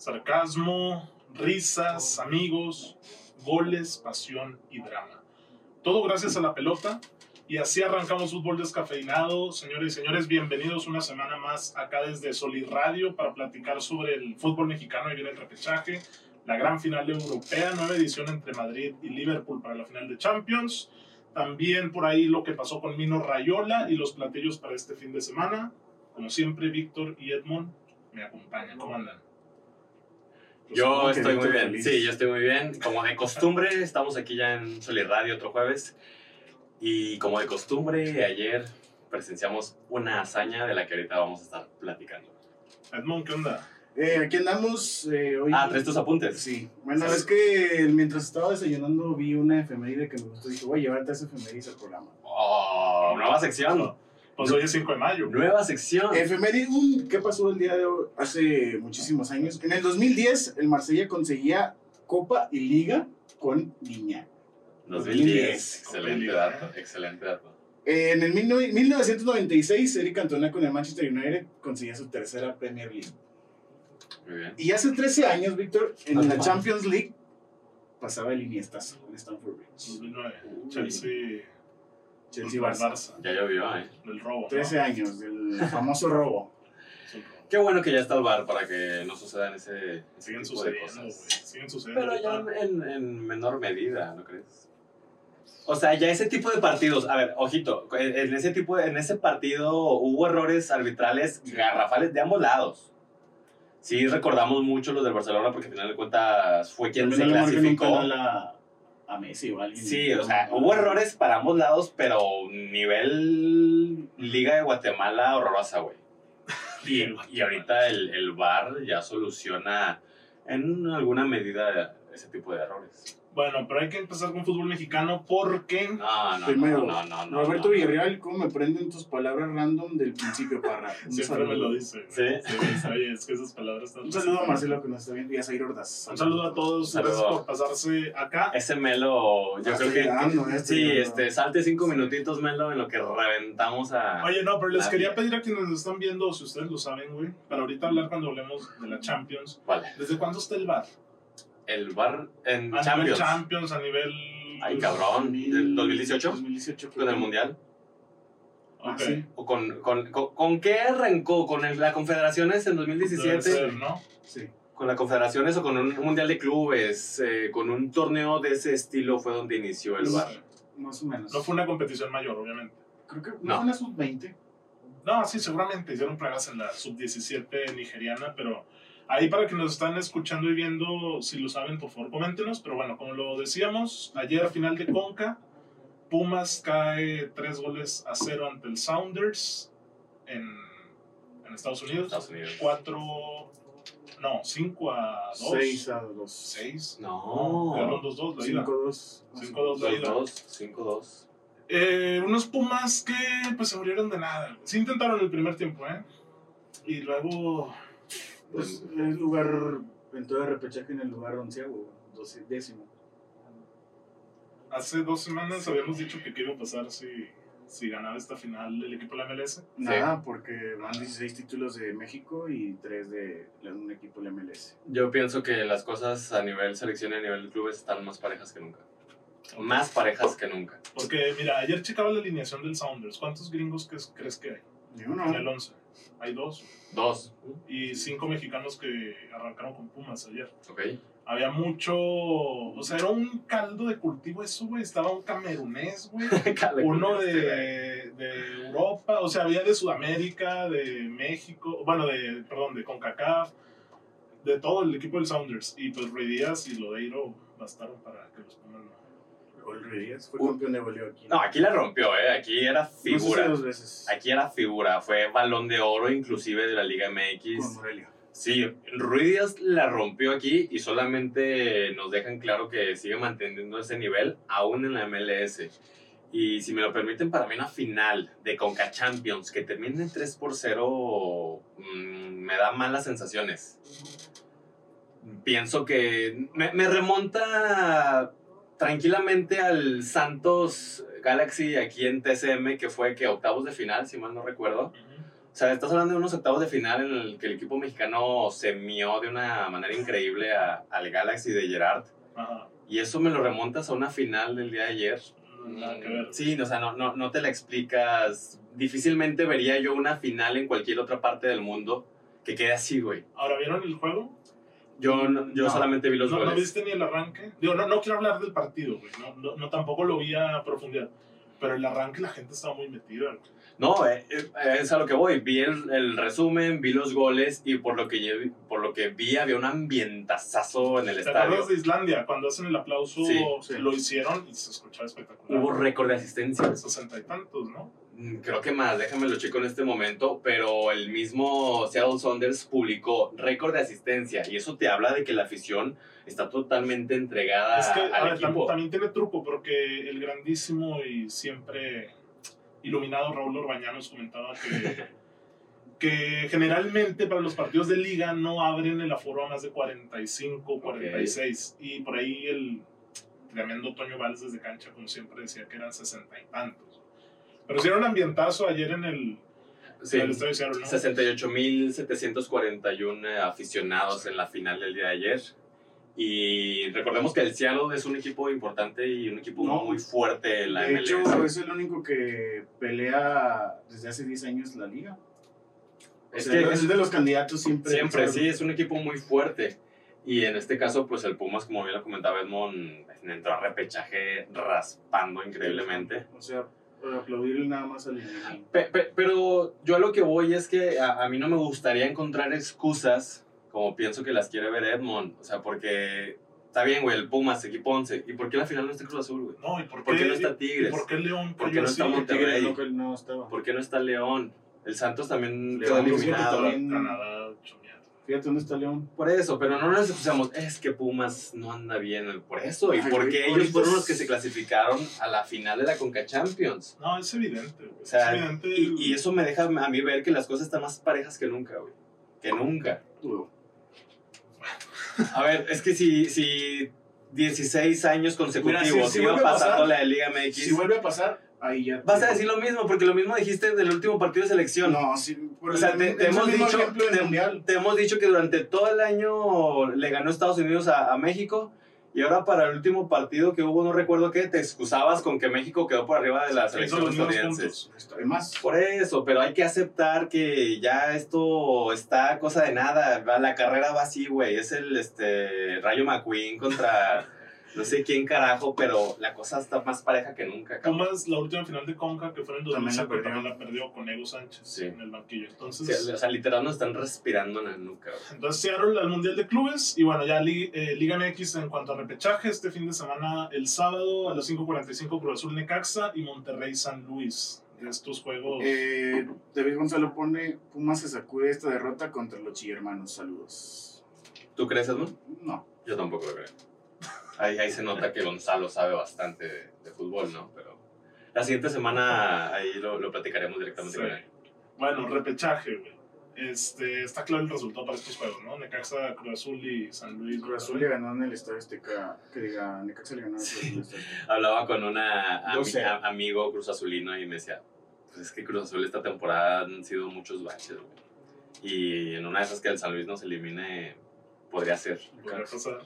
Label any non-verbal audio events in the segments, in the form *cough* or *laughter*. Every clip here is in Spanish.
sarcasmo, risas, amigos, goles, pasión y drama. Todo gracias a la pelota. Y así arrancamos fútbol descafeinado. Señores y señores, bienvenidos una semana más acá desde Solid Radio para platicar sobre el fútbol mexicano y viene el repechaje. La gran final europea, nueva edición entre Madrid y Liverpool para la final de Champions. También por ahí lo que pasó con Mino Rayola y los platillos para este fin de semana. Como siempre, Víctor y Edmond me acompañan. ¿Cómo andan? Yo estoy muy bien, sí, yo estoy muy bien. Como de costumbre, estamos aquí ya en Solid Radio otro jueves. Y como de costumbre, ayer presenciamos una hazaña de la que ahorita vamos a estar platicando. Edmond, ¿qué onda? Eh, aquí andamos eh, hoy. Ah, tres tus apuntes. Sí. Bueno, es que mientras estaba desayunando vi una efeméride que me gustó y dije, voy a llevarte esa efeméride al programa. Oh, nueva sección. Pues hoy es 5 de mayo. Nueva sección. Efeméride, ¿qué pasó el día de hoy? Hace muchísimos años. En el 2010, el Marsella conseguía Copa y Liga con Niña. 2010. Excelente dato, excelente dato. En el 1996, Eric Cantona con el Manchester United conseguía su tercera Premier League. Muy bien. Y hace 13 años, Víctor, en la Champions League pasaba el Iniestazo en Stamford Bridge. 2009. Chelsea. Chelsea contra el Barça. Ya llovió, ¿eh? Del robo. ¿no? 13 años del famoso robo. Qué bueno que ya está el bar para que no sucedan ese, ese Siguen tipo de sucediendo, güey. cosas. Siguen sucediendo. Pero ya en, en menor medida, ¿no crees? O sea, ya ese tipo de partidos, a ver, ojito, en ese tipo, de- en ese partido hubo errores arbitrales garrafales de ambos lados. Sí, recordamos mucho los del Barcelona porque al final de cuentas fue quien se clasificó. penal a, Messi o a alguien. Sí, o sea, hubo errores para ambos lados, pero nivel Liga de Guatemala horrorosa, güey. *laughs* Y, y ahorita el, el VAR ya soluciona en alguna medida ese tipo de errores. Bueno, pero hay que empezar con fútbol mexicano porque. No, no, Primero, no, no, no. Roberto no. Villarreal, ¿cómo me prenden tus palabras random del principio, Parra? Un Siempre me lo dice. Sí. Sí, oye, es que esas palabras están. Un saludo a Marcelo que nos está viendo y a Zair Ordaz. Un saludo a todos. Un saludo. Gracias por pasarse acá. Ese Melo, yo Ah, creo que. estoy sí, este, salte cinco minutitos, Melo, en lo que reventamos a. Oye, no, pero les quería pedir a quienes nos están viendo, si ustedes lo saben, güey, para ahorita hablar cuando hablemos de la Champions. ¿Desde cuándo está el VAR? El VAR en A nivel Champions. Champions, a nivel. Ay, cabrón. ¿Del 2018? 2018. Con el Mundial. Ah, Ok. sí. ¿O con, con, con, con qué arrancó? ¿Con el- la Confederaciones en Debe 2017? ser, ¿no? Sí. ¿Con la Confederaciones o con un Mundial de Clubes? eh, ¿Con un torneo de ese estilo fue donde inició el VAR? Más o menos. No fue una competición mayor, obviamente. Creo que no, No. fue en la sub-20. No, sí, seguramente hicieron plagas en la sub-17 nigeriana, pero ahí para que nos están escuchando y viendo, si lo saben, por favor, coméntenos. Pero bueno, como lo decíamos, ayer a final de Conca, Pumas cae tres goles a cero ante el Sounders en, en Estados Unidos. Estados Unidos. Cuatro, no, cinco a dos. 6 a 2. Seis. No. Quedaron dos, dos, la ida. 5-2. 5-2 la ida. 5-2. 5-2. Eh, unos Pumas que pues se murieron de nada. Sí intentaron el primer tiempo, ¿eh? Y luego Pues el lugar, en todo el repechaje en el lugar onceavo, doce- décimo. Hace dos semanas habíamos dicho que qué iba a pasar si, si ganaba esta final el equipo de la MLS. Nada, porque van 16 títulos de México y 3 de un equipo de la MLS. Yo pienso que las cosas a nivel selección y a nivel clubes están más parejas que nunca. Más parejas que nunca. Porque, mira, ayer checaba la alineación del Sounders. ¿Cuántos gringos crees que hay? Ni uno. En el 11. Hay dos. Dos. Y cinco mexicanos que arrancaron con Pumas ayer. Ok. Había mucho. O sea, era un caldo de cultivo eso, güey. Estaba un camerunés, güey. *laughs* Uno de, de Europa, o sea, había de Sudamérica, de México, bueno, de, perdón, de CONCACAF, de todo el equipo del Sounders. Y pues Rey Díaz y Lodeiro bastaron para que los pongan. Raúl Ruiz fue Uh. campeón de goleo aquí. No, aquí la rompió, ¿eh? Aquí era No sé si figura. dos veces. Aquí era figura. Fue balón de oro inclusive de la Liga Con MX. Morelia. Sí, Ruiz Díaz la rompió aquí y solamente nos dejan claro que sigue manteniendo ese nivel aún en la MLS. Y si me lo permiten, para mí una final de Conca Champions que termine en 3 por 0 mm, me da malas sensaciones. Pienso que me, me remonta tranquilamente al Santos Galaxy aquí en TCM, que fue que octavos de final, si mal no recuerdo. O sea, estás hablando de unos octavos de final en el que el equipo mexicano se mió de una manera increíble a- al Galaxy de Gerard. Ajá. Y eso me lo remontas a una final del día de ayer. Nada que ver. Sí, o sea, no, no, no te la explicas. Difícilmente vería yo una final en cualquier otra parte del mundo que quede así, güey. Ahora, ¿vieron el juego? Yo, no- yo No. solamente vi los no, no goles. viste ni el arranque. Digo, no, no quiero hablar del partido, güey. No, no, no, tampoco lo vi a profundidad. Pero el arranque la gente estaba muy metida. güey. No, eh, eh, es a lo que voy. Vi el, el resumen, vi los goles y por lo que, por lo que vi había un ambientazazo en el ¿Te estadio. acuerdas de Islandia? Cuando hacen el aplauso, Sí, sí. lo hicieron y se escuchaba espectacular. Hubo récord de asistencia. Sesenta y tantos, ¿no? Mm, Creo que más, déjame lo checo en este momento, pero el mismo Seattle Saunders publicó récord de asistencia y eso te habla de que la afición está totalmente entregada Es que, a al ver, tam- equipo. también tiene truco porque el grandísimo y siempre iluminado Raúl Orbañanos comentaba que, *laughs* que generalmente para los partidos de liga no abren el aforo a más de 45, 46. Y por ahí el tremendo Toño Valls desde cancha, como siempre decía que eran 60 y tantos. Pero hicieron un ambientazo ayer en el, Sí, en el estadio de Seattle, ¿no? 68.741 aficionados en la final del día de ayer. Y recordemos que el Seattle es un equipo importante y un equipo No. muy fuerte en la De MLS. hecho, es el único que pelea desde hace 10 años la liga. O es sea, que es de los candidatos siempre. Siempre, sí, es un equipo muy fuerte. Y en este caso, pues el Pumas, como bien lo comentaba Edmond, entró a repechaje raspando increíblemente. O sea, para aplaudirle nada más al. Pe- pe- pero yo a lo que voy es que a, a mí no me gustaría encontrar excusas como pienso que las quiere ver Edmond. O sea, porque está bien, güey, el Pumas, equipo 11. ¿Y por qué la final no está Cruz Azul, güey? No, ¿y por qué, ¿Por qué no está Tigres? ¿Y por qué León? ¿Por qué no está? Monterrey? No, que no estaba. ¿Por qué no está León? El Santos también León, quedó fíjate, eliminado. también- Canadá. Fíjate dónde está León. Por eso, pero no nos excusamos, es que Pumas no anda bien por eso. ¿Y Ay, porque güey, ellos fueron los que se clasificaron a la final de la Conca Champions? No, es evidente, güey. O sea, es evidente. y, y eso me deja a mí ver que las cosas están más parejas que nunca, güey. Que nunca. A ver, es que si, si 16 años consecutivos Mira, si- si iba pasando pasar- la de Liga MX, Si vuelve a pasar, ahí ya. vas a decir lo mismo, porque lo mismo dijiste del último partido de selección. No, sí. por O sea, el- te, te hemos dicho, te- hemos dicho que durante todo el año le ganó Estados Unidos a, a México y ahora para el último partido que hubo, no recuerdo qué, te excusabas con que México quedó por arriba de la selección estadounidense. Además, Por eso, pero hay que aceptar que ya esto está cosa de nada. La carrera va así, güey. Es el este, Rayo McQueen contra no sé quién carajo, pero la cosa está más pareja que nunca. Pumas, la última final de Conca, que fue en el También la 2005, perdió. también la perdió con Ego Sánchez Sí. en el banquillo. Sí, Entonces, o sea, literal nos están respirando en la nuca. güey. entonces Seattle al Mundial de Clubes y bueno, ya Li- eh, Liga MX en cuanto a repechaje, este fin de semana, el sábado a las 5.45 Cruz Azul Necaxa y Monterrey San Luis. De estos juegos. eh, David Gonzalo pone: Pumas se sacude esta derrota contra los Chillermanos. Saludos. ¿Tú crees, Edmund? No. Yo tampoco lo creo. Ahí, ahí se nota que Gonzalo sabe bastante de, de fútbol, ¿no? Pero la siguiente semana ahí lo, lo platicaremos directamente Sí. con él. Bueno, repechaje, güey. Este, está claro el resultado para estos juegos, ¿no? Necaxa, Cruz Azul y San Luis. Cruz Azul le ganó en el Estadio Azteca. Que diga, Necaxa le ganó en el Estadio Azteca. Hablaba con un amigo cruz azulino y me decía, pues es que Cruz Azul esta temporada han sido muchos baches, güey. Y en una de esas que el San Luis nos elimine, podría ser. Podría pasar.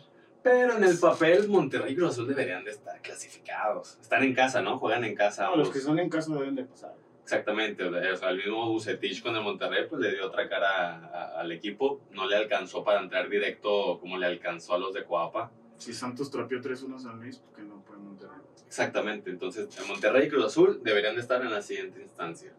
Pero en el papel, Monterrey y Cruz Azul deberían de estar clasificados. Están en casa, ¿no? Juegan en casa. No, los que son en casa deben de pasar. Exactamente, o sea, el mismo Bucetich con el Monterrey pues le dio otra cara a- al equipo, no le alcanzó para entrar directo como le alcanzó a los de Coapa. Si Santos trapeó 3-1 a San Luis, ¿por qué no puede Monterrey? Exactamente, entonces Monterrey y Cruz Azul deberían de estar en la siguiente instancia.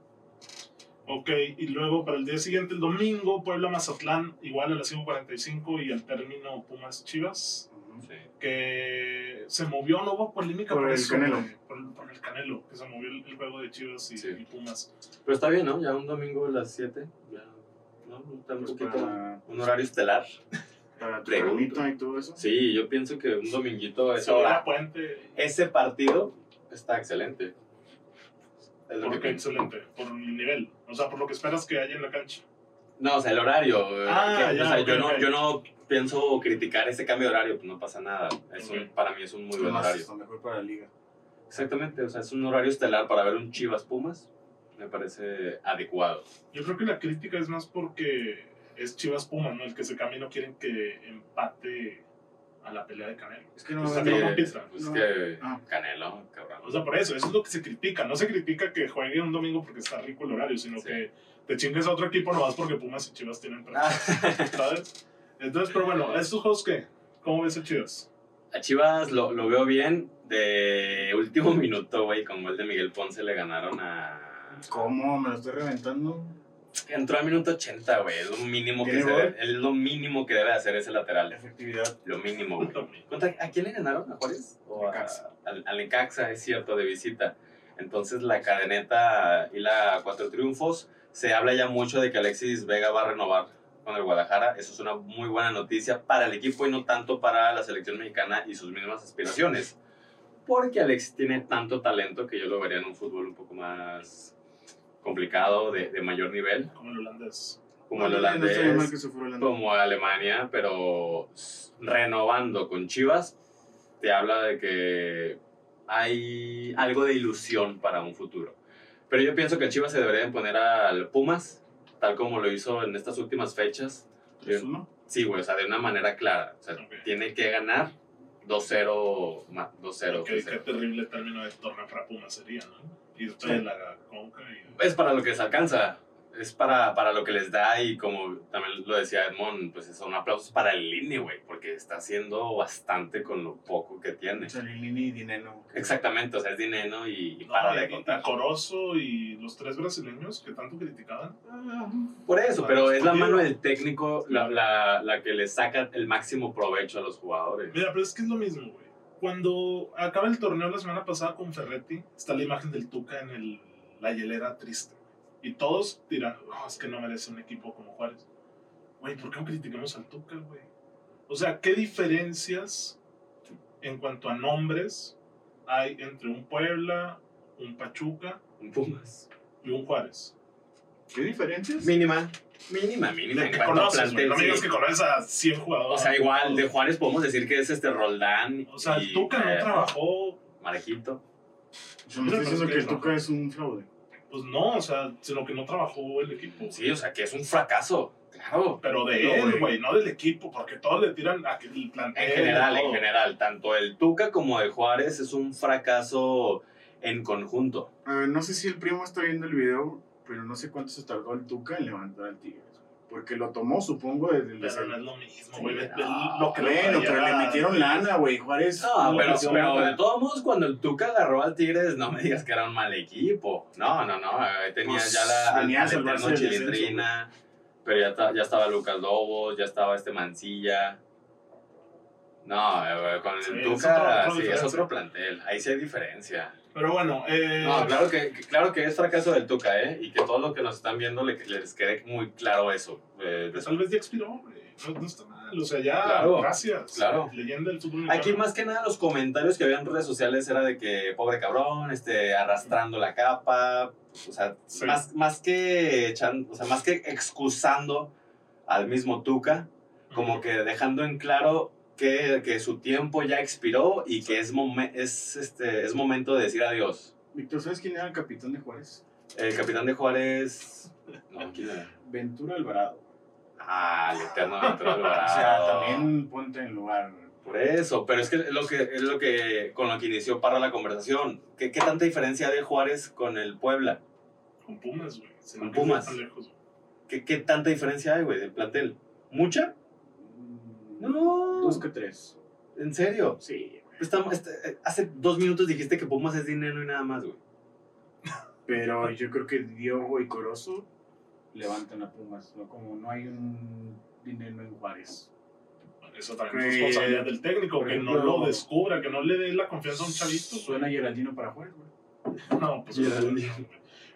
Ok, y luego para el día siguiente, el domingo, Puebla Mazatlán, igual a las 5.45 y al término Pumas Chivas, Ujú. Sí. que se movió, no hubo polémica Por por, el eso, Canelo. güey, Por, por el Canelo, que se movió el, el juego de Chivas y, Sí. y Pumas. Pero está bien, ¿no? Ya un domingo a las 7, ya, ¿no? Está un Pues poquito, para, un horario estelar. para tu *laughs* Pregunto. y todo eso. Sí, yo pienso que un dominguito a Se esa hora, puente, ese partido está excelente. Es lo que porque pienso. excelente, por el nivel, o sea, por lo que esperas que haya en la cancha. No, o sea, el horario. eh, Ah, que- ya, o sea, ok, yo, no, ok. yo no pienso criticar ese cambio de horario, pues no pasa nada. Es un- para mí es un muy buen Más, horario. está mejor para la liga. Exactamente, o sea, es un horario estelar para ver un Chivas Pumas. Me parece adecuado. Yo creo que la crítica es más porque es Chivas Puma, ¿no? El que se cambie no quieren que empate a la pelea de Canelo. Es que no Pues haber- no. Pues No. que Ah. Canelo, cabrón. O sea, por eso, eso es lo que se critica. No se critica que juegue un domingo porque está rico el horario, sino Sí. que te chingues a otro equipo nomás porque Pumas y Chivas tienen Ah. ¿sabes? *laughs* Entonces, pero bueno, ¿estos juegos qué? ¿Cómo ves a Chivas? A Chivas lo, lo veo bien. De último *laughs* minuto, güey, con gol de Miguel Ponce le ganaron a. ¿Cómo? ¿Me lo estoy reventando? Entró al minuto 80, güey. Es lo mínimo que ¿Tiene se debe- es lo mínimo que debe hacer ese lateral. Efectividad. Lo mínimo, güey. ¿Contra- ¿A quién le ganaron? ¿A Juárez? ¿O a- Necaxa. al, al Necaxa, es cierto, de visita. Entonces la cadeneta y la cuatro triunfos. Se habla ya mucho de que Alexis Vega va a renovar con el Guadalajara. Eso es una muy buena noticia para el equipo y no tanto para la selección mexicana y sus mismas aspiraciones. Porque Alexis tiene tanto talento que yo lo vería en un fútbol un poco más complicado, de, de mayor nivel, Como el holandés. como el No holandés como Alemania, pero renovando con Chivas, te habla de que hay algo de ilusión para un futuro. Pero yo pienso que Chivas se debería poner al Pumas, tal como lo hizo en estas últimas fechas. 3-1. Sí, güey, o sea, de una manera clara. O sea, Ok. tiene que ganar 2-0, ma- 2-0. Qué, qué 3-0. terrible término de torneo para Pumas sería, ¿no? Y estoy en la conca y... Es para lo que les alcanza, es para, para lo que les da y como también lo decía Edmond, pues son aplausos para el INE, güey, porque está haciendo bastante con lo poco que tiene. Chalilini y Dineno. Exactamente, o sea, es dinero y, y No, para y- de y contar. Corozo y los tres brasileños que tanto criticaban. Ah, Por eso, pero es la mano del técnico la, la, la que le saca el máximo provecho a los jugadores. Mira, pero es que es lo mismo, güey. Cuando acaba el torneo la semana pasada con Ferretti, está la imagen del Tuca en el, la hielera triste. Y todos dirán, "No, es que no merece un equipo como Juárez. Güey, ¿por qué no criticamos al Tuca, güey? O sea, ¿qué diferencias en cuanto a nombres hay entre un Puebla, un Pachuca Un Pumas. y un Juárez? ¿Qué diferencias? Mínima. Mínima, mínima. De En que cuanto a conoces, plantel, No me digas sí. que conoces a 100 O jugadores. sea, igual, de Juárez podemos decir que es este Roldán. O sea, el Tuca no eh, trabajó Marejito. Yo me estoy diciendo que el Tuca es un fraude. Pues no, o sea, sino que no trabajó el equipo. Sí, o sea, que es un fracaso. Claro. Pero de No, él, güey. no del equipo, porque todos le tiran a que el plantel. En general, en general, tanto el Tuca como el Juárez es un fracaso en conjunto. Ver, no sé si el primo está viendo el video, pero no sé cuánto se tardó el Tuca en levantar al Tigres. Porque lo tomó, supongo, desde el Pero no es lo mismo, güey. no. lo que Bueno, pero le metieron lana, güey. Juárez. No, no pero, pero lana. de todos modos, cuando el Tuca agarró al Tigres, no me digas que era un mal equipo. No, no, no. Tenía Pues, ya la venía a al salvarse eterno del descenso, Chilindrina, pero ya, ta- ya estaba Lucas Lobos, ya estaba este Mancilla. No, eh, con el Sí, es Tuca otro sí, es otro plantel. Ahí sí hay diferencia. Pero bueno, eh, No, claro que, que- claro que es fracaso del Tuca, ¿eh? Y que todos los que nos están viendo le- les quede muy claro eso. Eh, pues tal vez ya expiró. No, no está mal. O sea, ya, Claro, gracias. claro. Leyenda del fútbol. Aquí más que nada los comentarios que había en redes sociales era de que pobre cabrón, este, arrastrando la capa, o sea, Sí. más, más que echan- o sea, más que excusando al mismo Tuca, como que dejando en claro que, que su tiempo ya expiró y que es, momen- es, este, es momento de decir adiós. Víctor, ¿sabes quién era el capitán de Juárez? El capitán de Juárez... No, ¿quién era? Ventura Alvarado. Ah, el eterno Ventura *laughs* O sea, Alvarado. también ponte en lugar. Por eso, pero es que es lo que es lo que con lo que inició Parra la conversación. ¿Qué, qué tanta diferencia hay de Juárez con el Puebla? Con Pumas, güey. Con Pumas. tan lejos, güey. ¿Qué, qué tanta diferencia hay, güey, del plantel? ¿Mucha? No. Dos que tres. ¿En serio? Sí. Estamos, este, hace dos minutos dijiste que Pumas es dinero y nada más, güey. Pero yo creo que Diogo y Corozo levantan a Pumas. ¿no? Como no hay un dinero en Juárez. Eso también es responsabilidad del técnico, que no lo descubra, que no le dé la confianza a un chavito. Suena Geraldino para Juárez, güey. No, pues. Geraldino.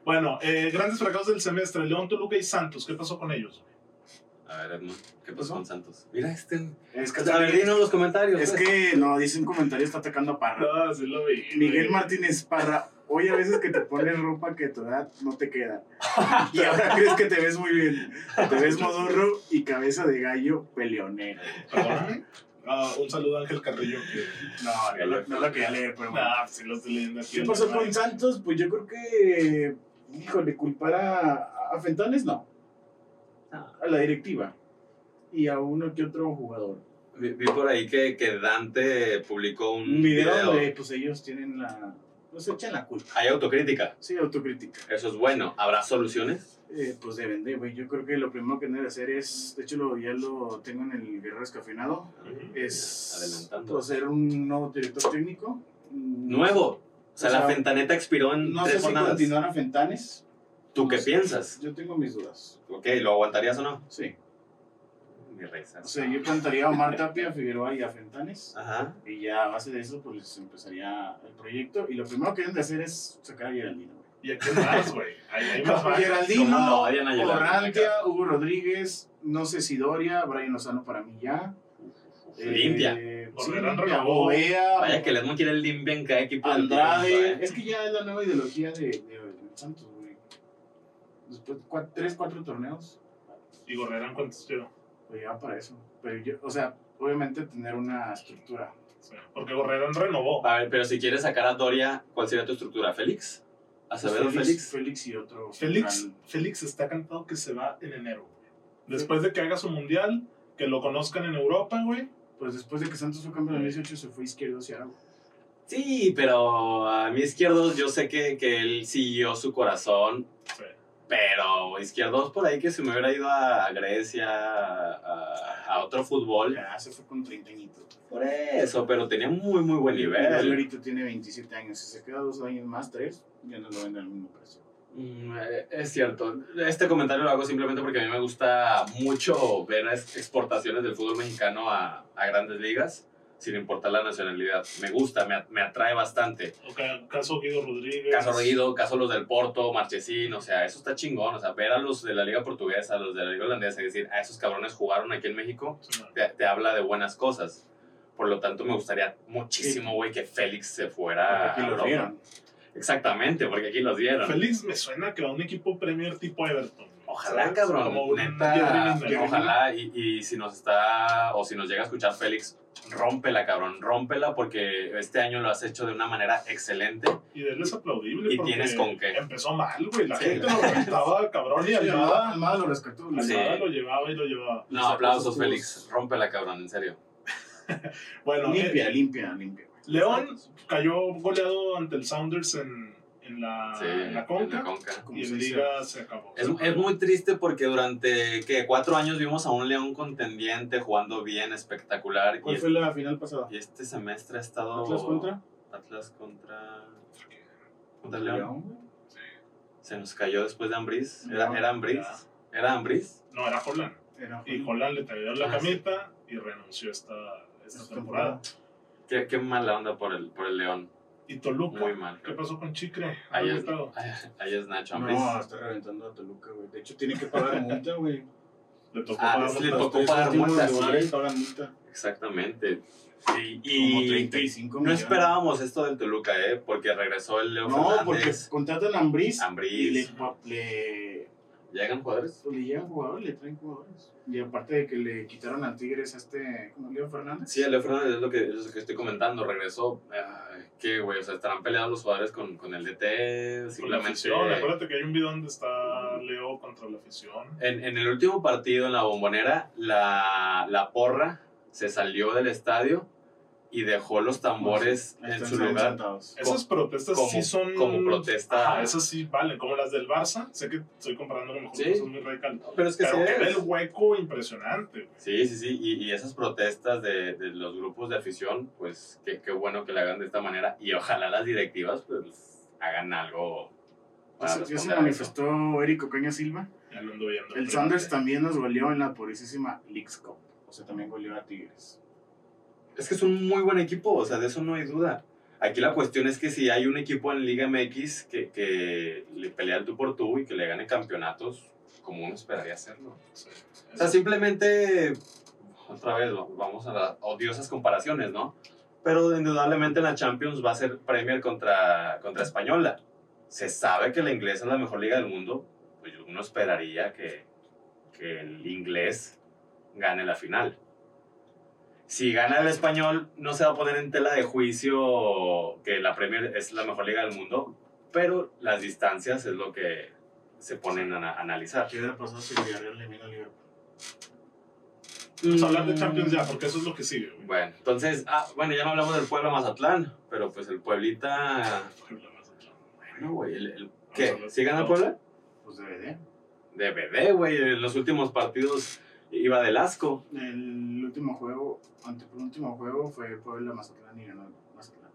Bueno, eh, grandes fracasos del semestre: León, Toluca y Santos. ¿Qué pasó con ellos? güey? A ver, Edmond, ¿qué pasó con Santos? Mira, este... Es que, A ver, dinos los comentarios. es pues. que no, dice un comentario, está atacando a Parra. No, sí lo vi. Miguel güey. Martínez Parra, hoy a veces que te pones ropa que a tu edad no te queda. *laughs* Y ahora crees que te ves muy bien. Te ves modorro y cabeza de gallo peleonero. Ah, un saludo a Ángel Carrillo. Que... No, no, lo- no lo quería leer, pero bueno. Nah, sí lo estoy leyendo aquí. ¿Qué pasó con Santos? Pues yo creo que Híjole, culpar a, a Fentanes no. Ah. A la directiva. Y a uno que otro jugador. Vi, vi por ahí que, que Dante publicó un, Un video, video. donde pues ellos tienen la. Pues echan la culpa. Hay autocrítica. Sí, autocrítica. Eso es bueno. ¿Habrá soluciones? Eh, pues deben de, güey. Yo creo que lo primero que deben de hacer es. De hecho, lo, ya lo tengo en el Guerrero Escafeinado. Es. Adelantando. Hacer un nuevo director técnico. Nuevo. O sea, O sea, la fentaneta expiró en No sé tres si jornadas. continuar a Fentanes. ¿Tú No qué piensas? Yo tengo mis dudas. Ok, ¿lo aguantarías o no? Sí. Mi risa. O sea, yo plantaría a Omar Tapia, Figueroa y a Fentanes. Ajá. Y ya a base de eso, pues les empezaría el proyecto. Y lo primero que deben de hacer es sacar a Geraldino. güey. ¿Y a quién más, güey? Hay más varios. Geraldino, ¿Cómo no odian a Geraldino, Orrantia, Hugo Rodríguez, no sé si Doria, Brian Lozano para mí ya. Limpia. Eh, sí, limpia. Bovea, Vaya que Ledmond quiere el limpia en cada equipo del Andrade. ¿eh? Es que ya es la nueva ideología de, de, de Santos. Después de tres, cuatro torneos, ¿Y Gorrerán cuántos lleva? pues ya para eso. Pero yo, o sea, obviamente tener una estructura. Sí, Porque Gorrerán renovó. A ver, pero si quieres sacar a Doria, ¿cuál sería tu estructura? ¿Félix? ¿Acevedo Félix? Félix y otro. Félix. Félix está cantado que se va en enero. güey. Después de que haga su mundial, que lo conozcan en Europa, güey. Pues después de que Santos fue campeón en el 18 se fue izquierdo hacia algo. Sí, pero a mi izquierdos yo sé que, que él siguió su corazón, Sí. Pero izquierdos por ahí que se me hubiera ido a Grecia, a, a otro fútbol. Ya se fue con 30 añitos. Por eso, pero tenía muy, muy buen nivel. ahorita tiene 27 años. Si se queda dos años más, tres, ya no lo venden al mismo precio. Mm, eh, Es cierto. Este comentario lo hago simplemente porque a mí me gusta mucho ver es- exportaciones del fútbol mexicano a, a grandes ligas, sin importar la nacionalidad. Me gusta, me, me atrae bastante. O ca- caso Guido Rodríguez. Caso Reguido, caso los del Porto, Marchesín, o sea, eso está chingón. O sea, ver a los de la liga portuguesa, a los de la liga holandesa y decir, a esos cabrones jugaron aquí en México, Sí, te, te habla de buenas cosas. Por lo tanto, me gustaría muchísimo, güey, que Félix se fuera Aquí a lo Europa. vieron. Exactamente, porque aquí los dieron. Félix me suena que va a un equipo Premier tipo Everton. Ojalá, ¿sabes? cabrón. Como neta, ojalá. Y, y si nos está, o si nos llega a escuchar Félix, rómpela, cabrón. Rómpela porque este año lo has hecho de una manera excelente. Y de él es aplaudible. ¿Y porque tienes con qué? Empezó mal, güey. La Sí. gente lo reventaba, *laughs* cabrón, y Sí, Almada, Almada, lo rescató. lo Sí. Lo llevaba y lo llevaba. No, aplausos, Félix. Rómpela, cabrón, en serio. *laughs* Bueno, eh, Limpia, limpia, limpia. güey. León cayó goleado ante el Sounders en, en, la, Sí, en la Conca. en la Conca. Y en. Liga se acabó. Es, es muy triste porque durante ¿qué? cuatro años vimos a un León contendiente jugando bien, espectacular. ¿Cuál y, fue la final pasada? y este semestre ha estado. ¿Atlas contra? Atlas contra. Contra León. güey. Se nos cayó después de Ambriz. No, ¿Era, era Ambriz? ¿Era Ambriz? No, era Holland. Era Y Holland le trayó la Ah, sí. camita y renunció esta, esta Esta temporada. Qué, qué mala onda por el, por el León. Y Toluca. Muy mal. ¿Qué pasó con Chicre? Ahí es, *laughs* ahí, es Nacho Ambriz. No, está reventando a Toluca, güey. De hecho, tiene que pagar *laughs* multa, güey. Le tocó Ah, pagar le tocó pagar multa, sí. Exactamente. Y, Como y- 35 no millones. esperábamos esto del Toluca, ¿eh? Porque regresó el Leo No, porque contratan a Ambriz y le, Ambriz. Le, ¿Llegan jugadores? pues, le llegan jugadores, le traen jugadores. Y aparte de que le quitaron al Tigres a este, como Leo Fernández. Sí, el Leo Fernández es lo que, es lo que estoy comentando. Regresó. Ay, ¿Qué, güey? O sea, estarán peleados los jugadores con, con el DT. Con la Simplemente. afición. Acuérdate que hay un video donde está Leo contra la afición. En, en el último partido en la bombonera, la, la porra se salió del estadio y dejó los tambores Ahí en su lugar. Esas protestas como- sí son. como protesta. Ajá, esas sí valen, como las del Barça. Sé que estoy comparando a lo mejor Sí. cosas muy radicales. Pero es que Pero el hueco impresionante. güey. Sí, sí, sí. Y, y esas protestas de, de los grupos de afición, pues qué, qué bueno que la hagan de esta manera. Y ojalá las directivas, pues, hagan algo. Ya se- manifestó Eric Ocaña Silva. Ya lo ando viendo. El Sanders también nos goleó en la purísima Leagues Cup. O sea, también goleó a Tigres. Es que es un muy buen equipo, o sea, de eso no hay duda. Aquí la cuestión es que si hay un equipo en Liga MX que, que le pelea el tú por tú y que le gane campeonatos, como uno esperaría hacerlo. Sí. O sea, simplemente, otra vez, vamos a las odiosas comparaciones, ¿no? Pero indudablemente en la Champions va a ser Premier contra, contra Española. Se sabe que la inglesa es la mejor liga del mundo, pues uno esperaría que, que el inglés gane la final. Si gana el español, no se va a poner en tela de juicio que la Premier es la mejor liga del mundo, pero las distancias es lo que se ponen a, a analizar. ¿Qué hubiera pasado si el Villarreal elimina al Liverpool? Vamos a hablar de Champions ya, porque eso es lo que sigue, güey. Bueno, entonces, ah, bueno, ya no hablamos del Puebla Mazatlán, pero pues el Pueblita. Puebla, Mazatlán. Bueno, güey, el, el- a ¿qué? ¿Sí gana el Puebla? Pues DVD. De BD, güey, en los últimos partidos iba del asco. El último juego, antepenúltimo juego fue Puebla Mazatlán y ganó Mazatlán.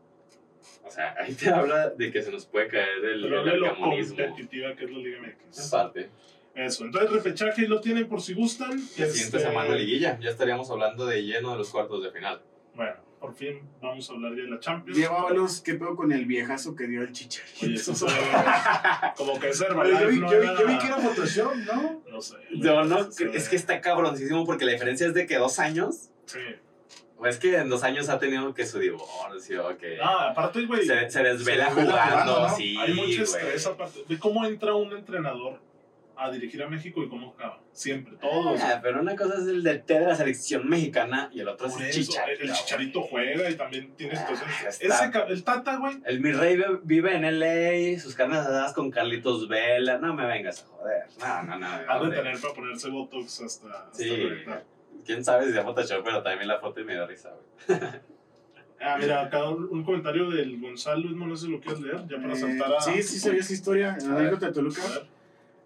O sea, ahí te habla de que se nos puede caer el, Pero el lo competitiva que es la Liga MX. parte. Eso, entonces repechaje lo tienen por si gustan. La siguiente Este, semana liguilla. Ya estaríamos hablando de lleno de los cuartos de final. Bueno, por fin vamos a hablar ya de la Champions. Diego Ábalos, ¿qué pedo con el viejazo que dio el chicharito? Oye, eso fue *laughs* como que es Herbalife, yo, vi, no yo vi- era- yo vi que era Photoshop, ¿no? No sé. No, no, Sí. es que está cabroncísimo porque la diferencia es de que dos años. Sí. O es que en dos años ha tenido que su divorcio, que Ah, aparte, güey, se, se desvela Se jugando, jugando, ¿no? sí. hay mucho estrés aparte. Cómo entra un entrenador a dirigir a México y cómo acaba. Siempre, todos. Ah, pero una cosa es el DT de la selección mexicana y el otro Por es el eso, Chicharito. el Chicharito juega y también tiene Ah, situaciones. Ese, el Tata, güey. El mi rey ve- vive en LA, sus carnes asadas con Carlitos Vela. No me vengas a joder. No, no, no. Ha de tener para ponerse Botox hasta. hasta Sí. Quién sabe si sea Photoshop, pero también la foto y me da risa, güey. Ah, mira, acá un, un comentario del Gonzalo, no sé si lo quieres leer, ya para Eh, saltar a. Sí, sí sabía esa historia. En la anécdota de Toluca, A ver.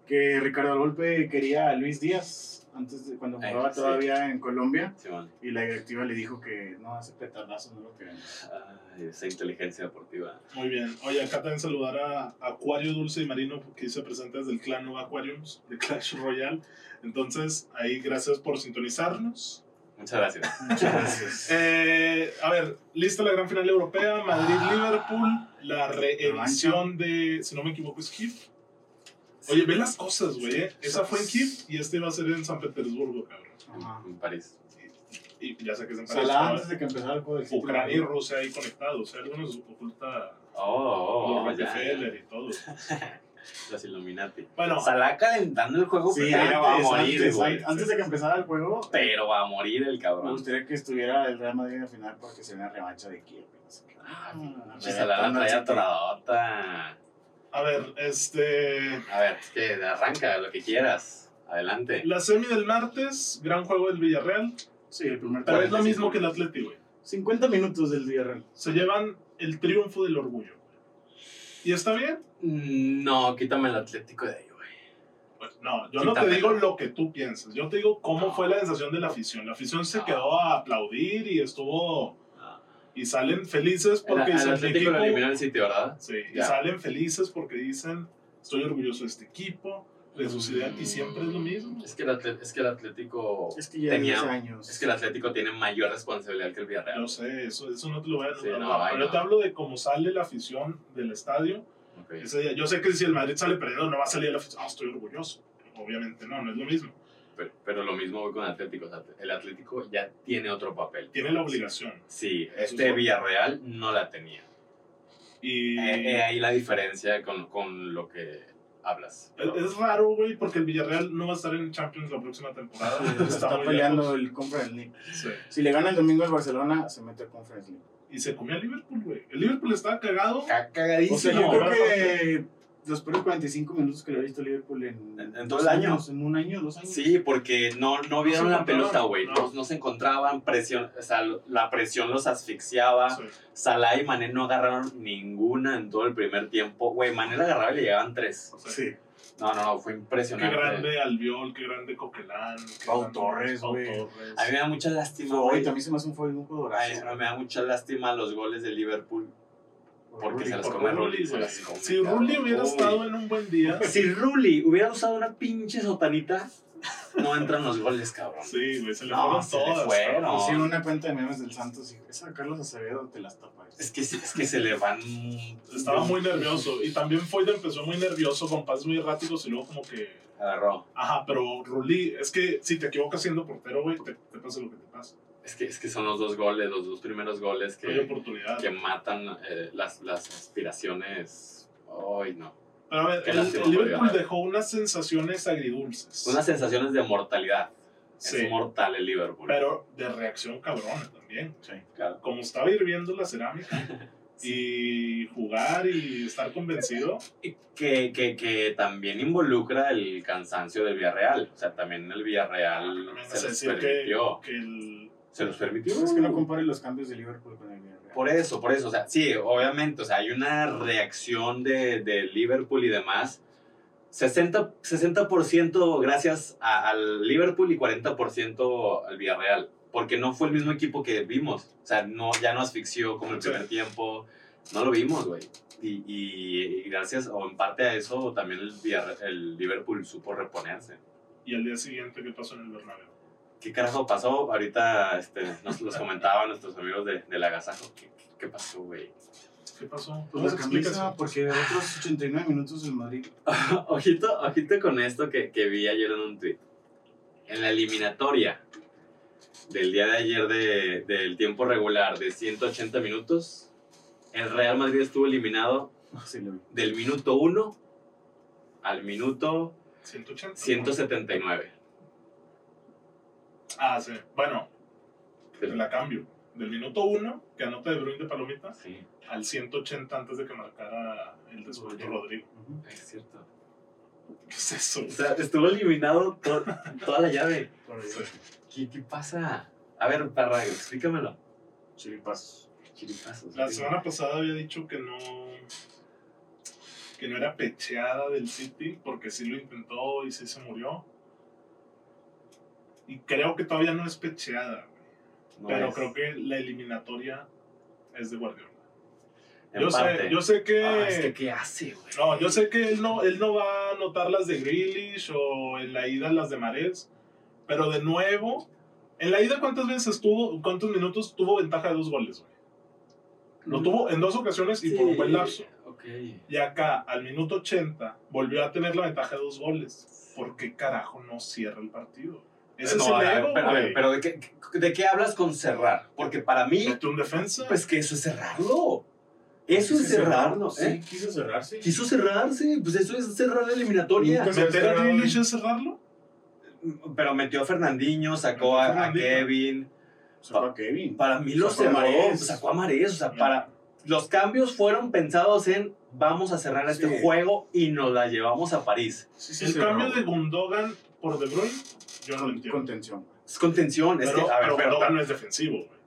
Que Ricardo Golpe quería a Luis Díaz antes de cuando Eh, jugaba sí. todavía en Colombia Simón. y la directiva le dijo que no, ese petardazo no lo queremos. Ay, esa inteligencia deportiva. Muy bien. Oye, acá también saludar a Acuario Dulce y Marino, que dice presente desde el clan Nova Aquariums de Clash Royale. Entonces, ahí gracias por sintonizarnos. Muchas gracias. *laughs* Muchas gracias. Eh, a ver, lista la gran final europea, Madrid-Liverpool, la reedición de, si no me equivoco, es Kiev. Oye, ve las cosas, güey. eh. Esa fue en Kiev y este va a ser en San Petersburgo, cabrón. Ajá. En París. Y ya sé que es en O París. sea, la pero antes de que empezara el City. Ucrania y Rusia ahí conectados. O sea, algunos oculta Oh, oh, los ya, Rockefeller y todo. *laughs* Los Illuminati. Bueno, Salah calentando el juego, Sí, pero antes, va a morir, antes, güey. antes de que empezara el juego, Pero va a morir el me cabrón. gustaría que estuviera el Real Madrid en la final porque sería una revancha de Kiev. no sé qué. Ah, Ah, Salah la traía. A ver, este. A ver, es que arranca lo que quieras. Adelante. La semi del martes, gran juego del Villarreal. Sí, el primer Pero es lo 45 mismo que el Atleti, güey. 50 minutos del Villarreal. Se llevan el triunfo del orgullo. ¿Y está bien? Mm, No, quítame el Atlético de ahí, güey. Pues no, yo no te digo lo que tú piensas. Yo te digo cómo No. fue la sensación de la afición. La afición se No. quedó a aplaudir y estuvo. Y salen felices El, porque el dicen, "Mi Atlético lo equipo-". eliminó el City, ¿verdad? Sí, y salen felices porque dicen, estoy orgulloso de este equipo, de sus ideas, y siempre es lo mismo. Es que el, Atl- es que el Atlético. Es que ya Tenía- tenía 10 años. Es que el Atlético tiene mayor responsabilidad que el Villarreal. Yo sé, eso, eso no te lo voy a Sí, no, no, no, pero Yo no. te hablo de cómo sale la afición del estadio Ok. ese día. Yo sé que si el Madrid sale perdiendo, no va a salir la afición. Ah, estoy orgulloso. Obviamente no, no es lo mismo. Pero, pero lo mismo voy con Atlético. o sea, el Atlético ya tiene otro papel. Tiene la obligación. Sí, este es- Villarreal no la tenía. Y Eh, eh, ahí la diferencia con, con lo que hablas. es, es raro, güey, porque el Villarreal no va a estar en Champions la próxima temporada. Se está muy peleando lejos. el Conference League. Sí. Si le gana el domingo al Barcelona, se mete al Conference League. Y se comió a Liverpool, güey. El Liverpool estaba cagado. Ca- Cagadísimo. O sea, yo no, creo que los primeros 45 minutos que le he visto a Liverpool en, En- en dos años, En un año, dos años. Sí, porque no, no vieron la pelota, güey. no. No. no se encontraban, presión, o sea, la presión los asfixiaba. Sí. Salah y Mané no agarraron ninguna en todo el primer tiempo. Güey, Mané la agarraba y le llegaban tres. Sí. No, no, no, fue Qué impresionante. grande Albiol, qué grande Coquelán. qué Pau grande Torres, güey. A mí me da mucha lástima, Hoy güey. también se me hace un fue un juego Ay, me da mucha lástima los goles de Liverpool. Porque se las Por come Rulli, Rulli. Las come, Si. Rulli hubiera Uy. estado en un buen día. *laughs* Si Rulli hubiera usado una pinche sotanita, no entran los goles, cabrón. Sí, güey, se le No, fueron se le todas. fueron. Sí, una cuenta de memes del Santos y esa Carlos Acevedo te las tapa. Es que, es que se le van. Estaba muy nervioso. Y también Foyt empezó muy nervioso con pases muy erráticos y luego como que. Agarró. Ajá, pero Rulli, es que si te equivocas siendo portero, güey, te, te pasa lo que te pasa. Es que, es que son los dos goles, los dos primeros goles que, que matan eh, las, las aspiraciones. Ay, no. Pero a ver, el, el Liverpool dejó unas sensaciones agridulces. Unas sensaciones de mortalidad. Sí, Es mortal el Liverpool. pero de reacción cabrona también. Claro. Como estaba hirviendo la cerámica, *laughs* y jugar y estar convencido. Que, que, que también involucra el cansancio del Villarreal. O sea, también el Villarreal vas se los decir que, permitió. que el... Se los permitió. Es que no compares los cambios de Liverpool con el Villarreal. Por eso, por eso, o sea, sí, obviamente, o sea, hay una reacción de, de Liverpool y demás. 60%, 60% gracias a- al Liverpool y 40% al Villarreal, porque no fue el mismo equipo que vimos. O sea, no, ya no asfixió como el primer tiempo, no lo vimos, güey. Y, y- y gracias, o en parte a eso, también el, el Liverpool supo reponerse. Y al día siguiente, ¿qué pasó en el Bernabéu? ¿Qué carajo pasó? Ahorita este, nos los comentaban nuestros amigos de, del agasajo. ¿Qué, qué, qué pasó, güey? ¿Qué pasó? Pues ¿Cómo la se explica camisa, porque otros 89 minutos del Madrid. *laughs* ojito, ojito con esto que, que vi ayer en un tweet. En la eliminatoria del día de ayer de- del tiempo regular de 180 minutos, el Real Madrid estuvo eliminado Sí, vi. del minuto 1 al minuto 180. 179. Ah, sí. Bueno, la cambio. Del minuto 1, que anota de Bruin de Palomita, Sí, al 180 antes de que marcara el descuento Rodrigo. Es cierto. ¿Qué es eso? O sea, estuvo eliminado to- toda la llave. Sí. ¿Qué, qué pasa? A ver, Parra, explícamelo. Chiripazos. Chiripazos. La semana pasada había dicho que no que no era pecheada del City porque sí lo intentó y sí se murió. Y creo que todavía no es pecheada, güey. No pero es. creo que la eliminatoria es de Guardiola. En Yo sé, yo sé que, Ah, es que, ¿qué hace, güey? no, yo sé que él no, él no va a anotar las de Grealish o en la ida las de Mares, pero de nuevo, en la ida cuántas veces estuvo, cuántos minutos tuvo ventaja de dos goles, güey. Lo tuvo en dos ocasiones y por un buen lapso. Y acá, al minuto 80, volvió a tener la ventaja de dos goles. ¿Por qué carajo no cierra el partido? No, es el a ver, ego, pero, a ver, güey. pero ¿de qué, ¿de qué hablas con cerrar? Porque para mí, Mete un defensa. pues que eso es cerrarlo. Eso es cerrarlo, Sí, ¿eh? quiso cerrarse. Quiso cerrarse, pues eso es cerrar la eliminatoria. ¿Meter a Grealish es cerrarlo? Pero metió a Fernandinho, sacó a. Kevin. Sacó a Kevin. Para mí lo cerró, sacó a Marés. O sea, para, los cambios fueron pensados en vamos a cerrar este Sí. juego y nos la llevamos a París. Sí, sí, el cambio de. Gundogan por De Bruyne, yo no lo entiendo. Contención. güey. Es contención, es pero, que, a ver, pero no es defensivo, güey.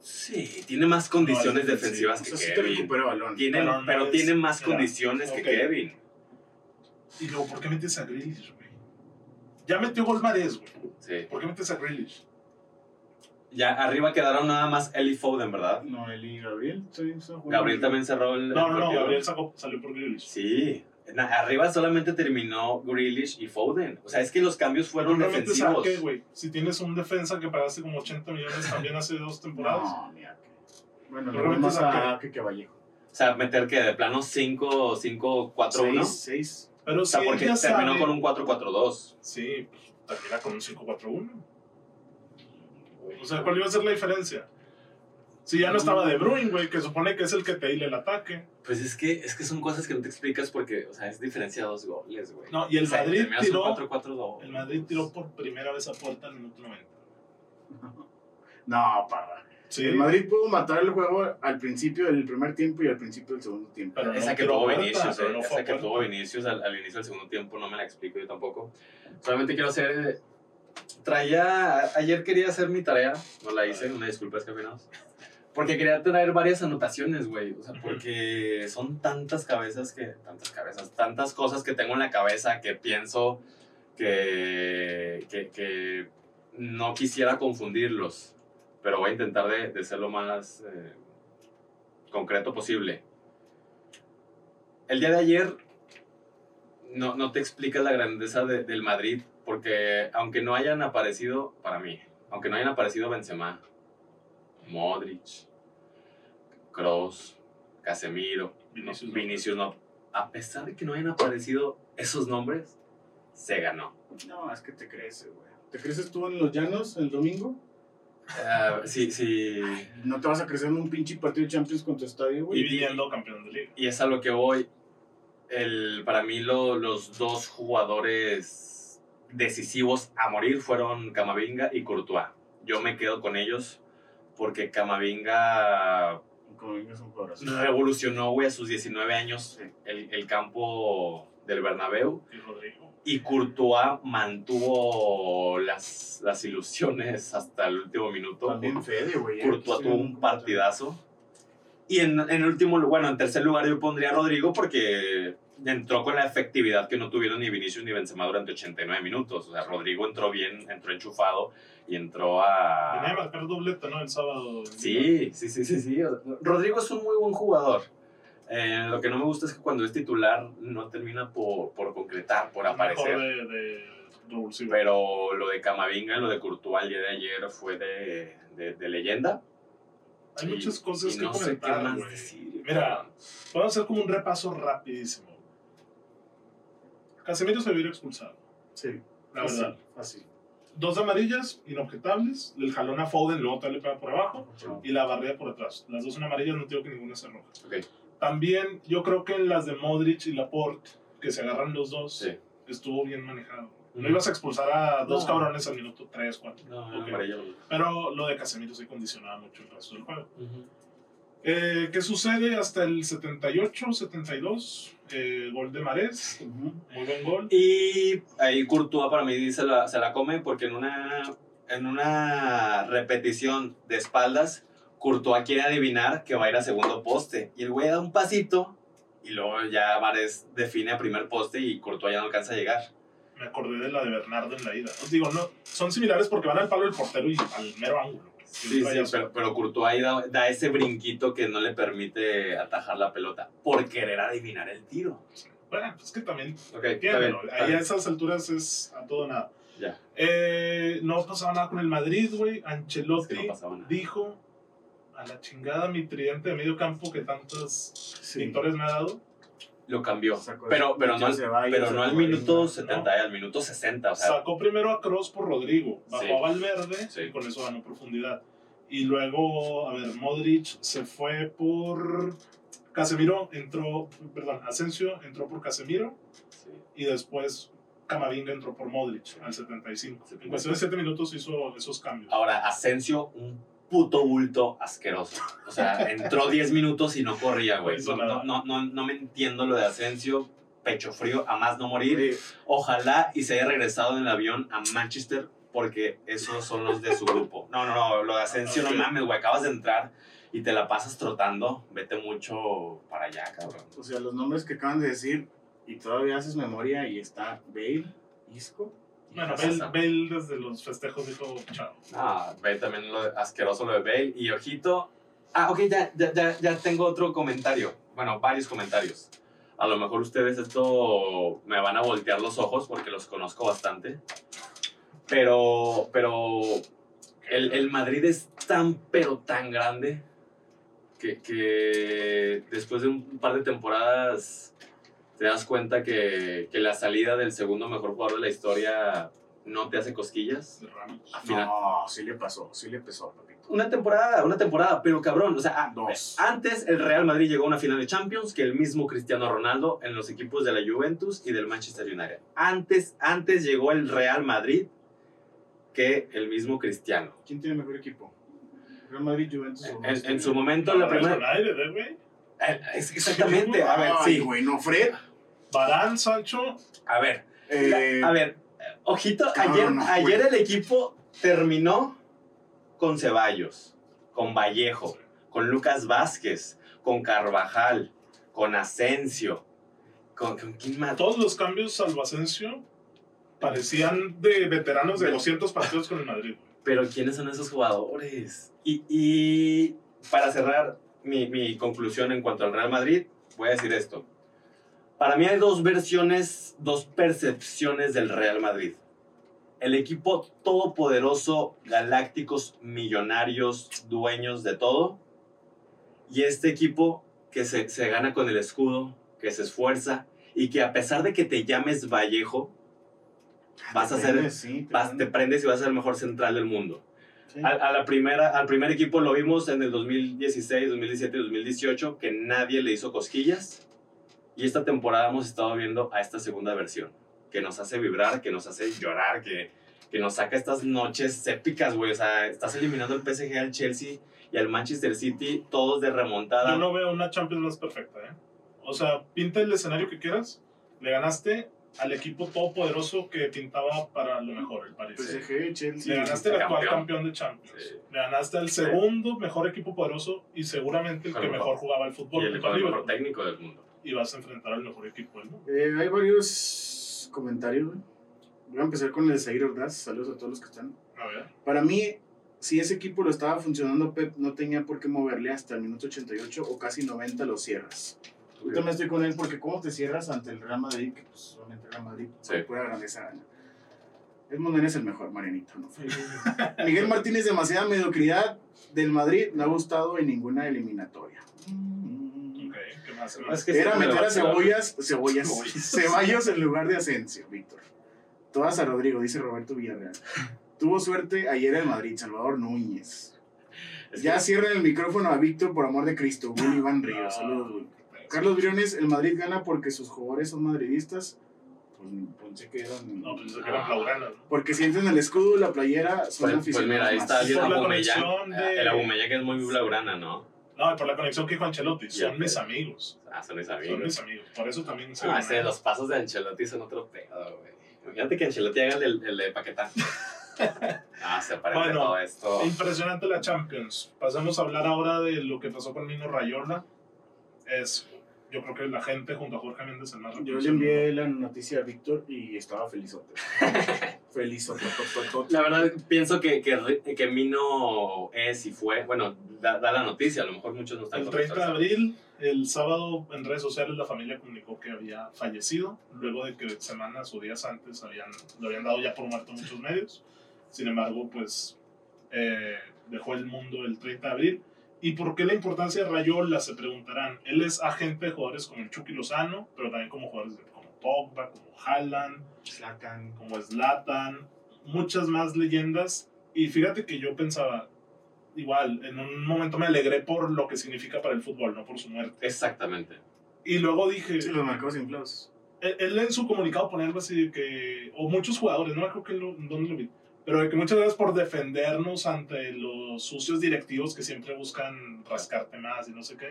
sí, tiene más condiciones No, es defensivas O que sea, sí te Kevin. balón. Tiene, Pero es- tiene más condiciones que Kevin. Y luego, ¿por qué metes a Grealish, güey? Ya metió gol Mares, güey. Sí. ¿Por qué metes a Grealish? Ya arriba quedaron nada más Eli Foden, ¿verdad? No, y Gabriel. sí. Gabriel también cerró el. No, el no. Gabriel sacó- salió por Grealish. Sí. Na- Arriba solamente terminó Grealish y Foden. O sea, es que los cambios fueron ¿Por qué metes a defensivos. qué, güey? Si tienes un defensa que pagaste como 80 millones también hace dos *laughs* temporadas. No, mira que. Bueno, lo metes más a que que Vallejo. O sea, meter que de plano 5, 5, 4, 1. O Seis, seis. Pero sea, si él porque ya terminó sabe- con un 4-4-2. Sí, pues, termina con un 5-4-1. O sea, ¿cuál iba a ser la diferencia? Si ya no estaba De Bruyne, güey, que supone que es el que te hila el ataque. Pues es que, es que son cosas que no te explicas porque, o sea, es diferencia de dos goles, güey. No, y el O sea, Madrid tiró, 4-4-2. el Madrid tiró por primera vez a puerta al minuto 90. *laughs* No, parra. Sí, El Madrid pudo matar el juego al principio del primer tiempo y al principio del segundo tiempo. Pero Esa no que tuvo Vinicius, eh, no esa que tuvo Vinicius al, al inicio del segundo tiempo, no me la explico yo tampoco. Solamente quiero hacer. eh, Traía. Ayer quería hacer mi tarea, no la hice, una disculpa, escapinados. Porque quería traer varias anotaciones, güey. O sea, porque son tantas cabezas que. Tantas cabezas, tantas cosas que tengo en la cabeza que pienso que. que, que no quisiera confundirlos. Pero voy a intentar de, de ser lo más eh, concreto posible. El día de ayer no, no te explicas la grandeza de- del Madrid, porque aunque no hayan aparecido, para mí, aunque no hayan aparecido Benzema, Modric, Kroos, Casemiro, Vinicius no, no. Vinicius no, a pesar de que no hayan aparecido esos nombres, se ganó. No, es que te creces, güey. ¿Te creces tú en los llanos el domingo? Ah, sí, sí. No te vas a crecer en un pinche partido de Champions con tu estadio, Y güey. viniendo campeón de liga. Y es a lo que voy. El, para mí lo- los dos jugadores decisivos a morir fueron Camavinga y Courtois. Yo me quedo con ellos porque Camavinga revolucionó, güey, a sus 19 años el, el campo del Bernabéu. Y Rodrigo. Y Courtois mantuvo las, las ilusiones hasta el último minuto. También Fede, güey. Courtois tuvo un partidazo. Y en, en último, lu- bueno, en tercer lugar yo pondría a Rodrigo porque entró con la efectividad que no tuvieron ni Vinicius ni Benzema durante 89 minutos. O sea, Rodrigo entró bien, entró enchufado y entró Venía a a... marcar doblete, ¿no? El sábado. Sí, sí, sí, sí, sí. Rodrigo es un muy buen jugador. Eh, lo que no me gusta es que cuando es titular no termina por, por concretar, por aparecer. de, de. Pero lo de Camavinga, lo de Courtois el día de ayer fue de, de, de leyenda. Hay muchas cosas que no comentar, güey. Mira, Vamos a hacer como un repaso rapidísimo. Casemiro se hubiera expulsado, Sí, la fácil, verdad. fácil. Dos amarillas, inobjetables. El jalón a Foden, luego tal pega por abajo. Y la barrida por atrás. Las dos son amarillas, no tengo que ninguna sea roja. Ok. También yo creo que en las de Modric y Laporte, que se agarran los dos, Sí. estuvo bien manejado. No ibas a expulsar a dos No. cabrones al minuto 3, 4. No, no, Ok. amarillo. Pero lo de Casemiro sí condicionaba mucho el resto del juego. Ujú. Eh, ¿Qué sucede hasta el 78, 72? Eh, gol de Marés, Ujú. muy buen gol. Y ahí Courtois para mí se la, se la come porque en una, en una repetición de espaldas, Courtois quiere adivinar que va a ir a segundo poste. Y el güey da un pasito y luego ya Mares define a primer poste y Courtois ya no alcanza a llegar. Me acordé de la de Bernardo en la ida. Os digo, no, son similares porque van al palo del portero y al mero ángulo. Sí, sí, pero, pero Courtois da, da ese brinquito que no le permite atajar la pelota por querer adivinar el tiro. Bueno, pues que también, Ok, está bien. entiéndelo, está ahí a esas alturas es a todo nada. Ya, Eh, no pasaba nada con el Madrid, güey. es Ancelotti que no dijo a la chingada mi tridente de medio campo que tantas Sí. victorias me ha dado. Lo cambió. Sacó Pero, pero, no, pero no al minuto ¿no? 70, al minuto 60. O sea, Sacó primero a Cross por Rodrigo, bajó Sí. a Valverde Sí. y con eso ganó profundidad. Y luego, a ver, Modric se fue por Casemiro, entró, perdón, Asensio entró por Casemiro sí. y después Camavinga entró por Modric al 75. En cuestión de 7 minutos hizo esos cambios. Ahora, Asensio, un puto bulto asqueroso. O sea, *laughs* entró 10 minutos y no corría, güey. No No, no, no, me entiendo lo de Asensio. Pecho frío, a más no morir. Ojalá y se haya regresado en el avión a Manchester porque esos son los de su grupo. No, no, no, lo de Asensio, no mames, güey. Acabas de entrar y te la pasas trotando. Vete mucho para allá, cabrón. O sea, los nombres que acaban de decir y todavía haces memoria y está Bale, Isco. Bueno. Bale, Bale desde los festejos dijo chao. Ah, ve también lo de- asqueroso lo de Bale. Y ojito. Ah, ok, ya, ya, ya, ya tengo otro comentario. Bueno, varios comentarios. A lo mejor ustedes esto me van a voltear los ojos porque los conozco bastante. Pero, pero el, el Madrid es tan, pero tan grande que, que después de un par de temporadas te das cuenta que, que la salida del segundo mejor jugador de la historia no te hace cosquillas. Al final, No, sí le pasó, sí le pesó, papito. una temporada, una temporada, pero cabrón, o sea, a- Dos. antes el Real Madrid llegó a una final de Champions que el mismo Cristiano Ronaldo en los equipos de la Juventus y del Manchester United. Antes, antes llegó el Real Madrid que el mismo Cristiano. ¿Quién tiene mejor equipo? Real Madrid, Juventus. o En, en su momento, No, la primera... ¿eh? Eh, es- Exactamente, a ver, Ay, sí. güey, no, Fred. Barán, Sancho, A ver, Eh, a ver, ojito, cabrón, ayer, no ayer el equipo terminó con Ceballos, con Vallejo, con Lucas Vázquez, con Carvajal, con Asensio, con, ¿con quién más? todos los cambios salvo Asensio parecían de veteranos de 200 partidos con el Madrid. Pero ¿quiénes son esos jugadores? Y, y para cerrar mi, mi conclusión en cuanto al Real Madrid, voy a decir esto. Para mí hay dos versiones, dos percepciones del Real Madrid. El equipo todopoderoso, galácticos, millonarios, dueños de todo. Y este equipo que se, se gana con el escudo, que se esfuerza y que a pesar de que te llames Vallejo, vas a te ser- prendes, sí, te vas- te prendes. prendes y vas a ser el mejor central del mundo. Sí. A, a la primera, al primer equipo lo vimos en el 2016, 2017 y 2018, que nadie le hizo cosquillas. Y esta temporada hemos estado viendo a esta segunda versión, que nos hace vibrar, que nos hace llorar, que, que nos saca estas noches épicas, güey. O sea, estás eliminando al PSG, al Chelsea y al Manchester City, todos de remontada. Yo no veo una Champions más perfecta, ¿eh? O sea, pinta el escenario que quieras. Le ganaste al equipo todopoderoso que pintaba para lo mejor, el Paris. PSG, Chelsea. Le ganaste al actual Campeón. de Champions. Sí. Le ganaste al segundo mejor equipo poderoso y seguramente el que el mejor jugaba el fútbol. y el, el mejor técnico del mundo. Y vas a enfrentar al mejor equipo del mundo. Eh, hay varios comentarios, güey. Voy a empezar con el de Zaire Ordaz. Saludos a todos los que están. A ver. Para mí, si ese equipo lo estaba funcionando, Pep no tenía por qué moverle hasta el minuto 88 o casi 90 lo cierras. Yo también estoy con él porque ¿cómo te cierras ante el Real Madrid? Que pues solamente el Real Madrid Sí. pura grandeza gana. Edmond es el mejor, Marianito. ¿no? *laughs* Miguel Martínez, demasiada mediocridad del Madrid, no ha gustado en ninguna eliminatoria. ¿qué más? ¿Qué Es más? que Era meter a cebollas, cebollas, Cebollas. *laughs* Ceballos en lugar de Asensio, Víctor. Todas a Rodrigo, dice Roberto Villarreal. Tuvo suerte ayer el Madrid, Salvador Núñez. Es Ya que- cierren el micrófono a Víctor por amor de Cristo. Will Iván Ríos, saludos, Will. Carlos Briones, el Madrid gana porque sus jugadores son madridistas. Pues pensé que eran. No, pues que eran blaugranas, ¿no? Porque sienten el escudo, la playera, son Pues, pues mira, ahí aficionados está más. bien Por la Aubameyang. conexión de- El Aubameyang que es muy blaugrana, ¿no? No, por la conexión que dijo Ancelotti. Son mis pero- amigos. Ah, son mis Son mis amigos. amigos. Por eso también se Ah, ese, los pasos de Ancelotti son otro pedo, güey. Imagínate que Ancelotti haga el, el de Paquetá. *laughs* ah, se parece Bueno, todo esto. Impresionante la Champions. Pasemos a hablar ahora de lo que pasó con Mino Rayola. Es, yo creo que la gente junto a Jorge Méndez el más Yo le envié la noticia a Víctor y estaba felizote. *laughs* felizote. La verdad, pienso que, que, que Mino es y fue. Bueno, da, da la noticia, a lo mejor muchos no están El 30 de abril, el sábado en redes sociales la familia comunicó que había fallecido, luego de que semanas o días antes habían, lo habían dado ya por muerto en muchos medios. Sin embargo, pues eh, dejó el mundo el 30 de abril. ¿Y por qué la importancia de Rayola? Se preguntarán. Él es agente de jugadores como el Chucky Lozano, pero también como jugadores de- como Pogba, como Haaland, Zlatan. como Zlatan, muchas más leyendas. Y fíjate que yo pensaba, igual, en un momento me alegré por lo que significa para el fútbol, no por su muerte. Exactamente. Y luego dije, Sí, los marcados inflados. él, él en su comunicado ponía algo así de que, o muchos jugadores, no me acuerdo que lo, dónde lo vi, pero de que muchas veces por defendernos ante los sucios directivos que siempre buscan rascarte más y no sé qué.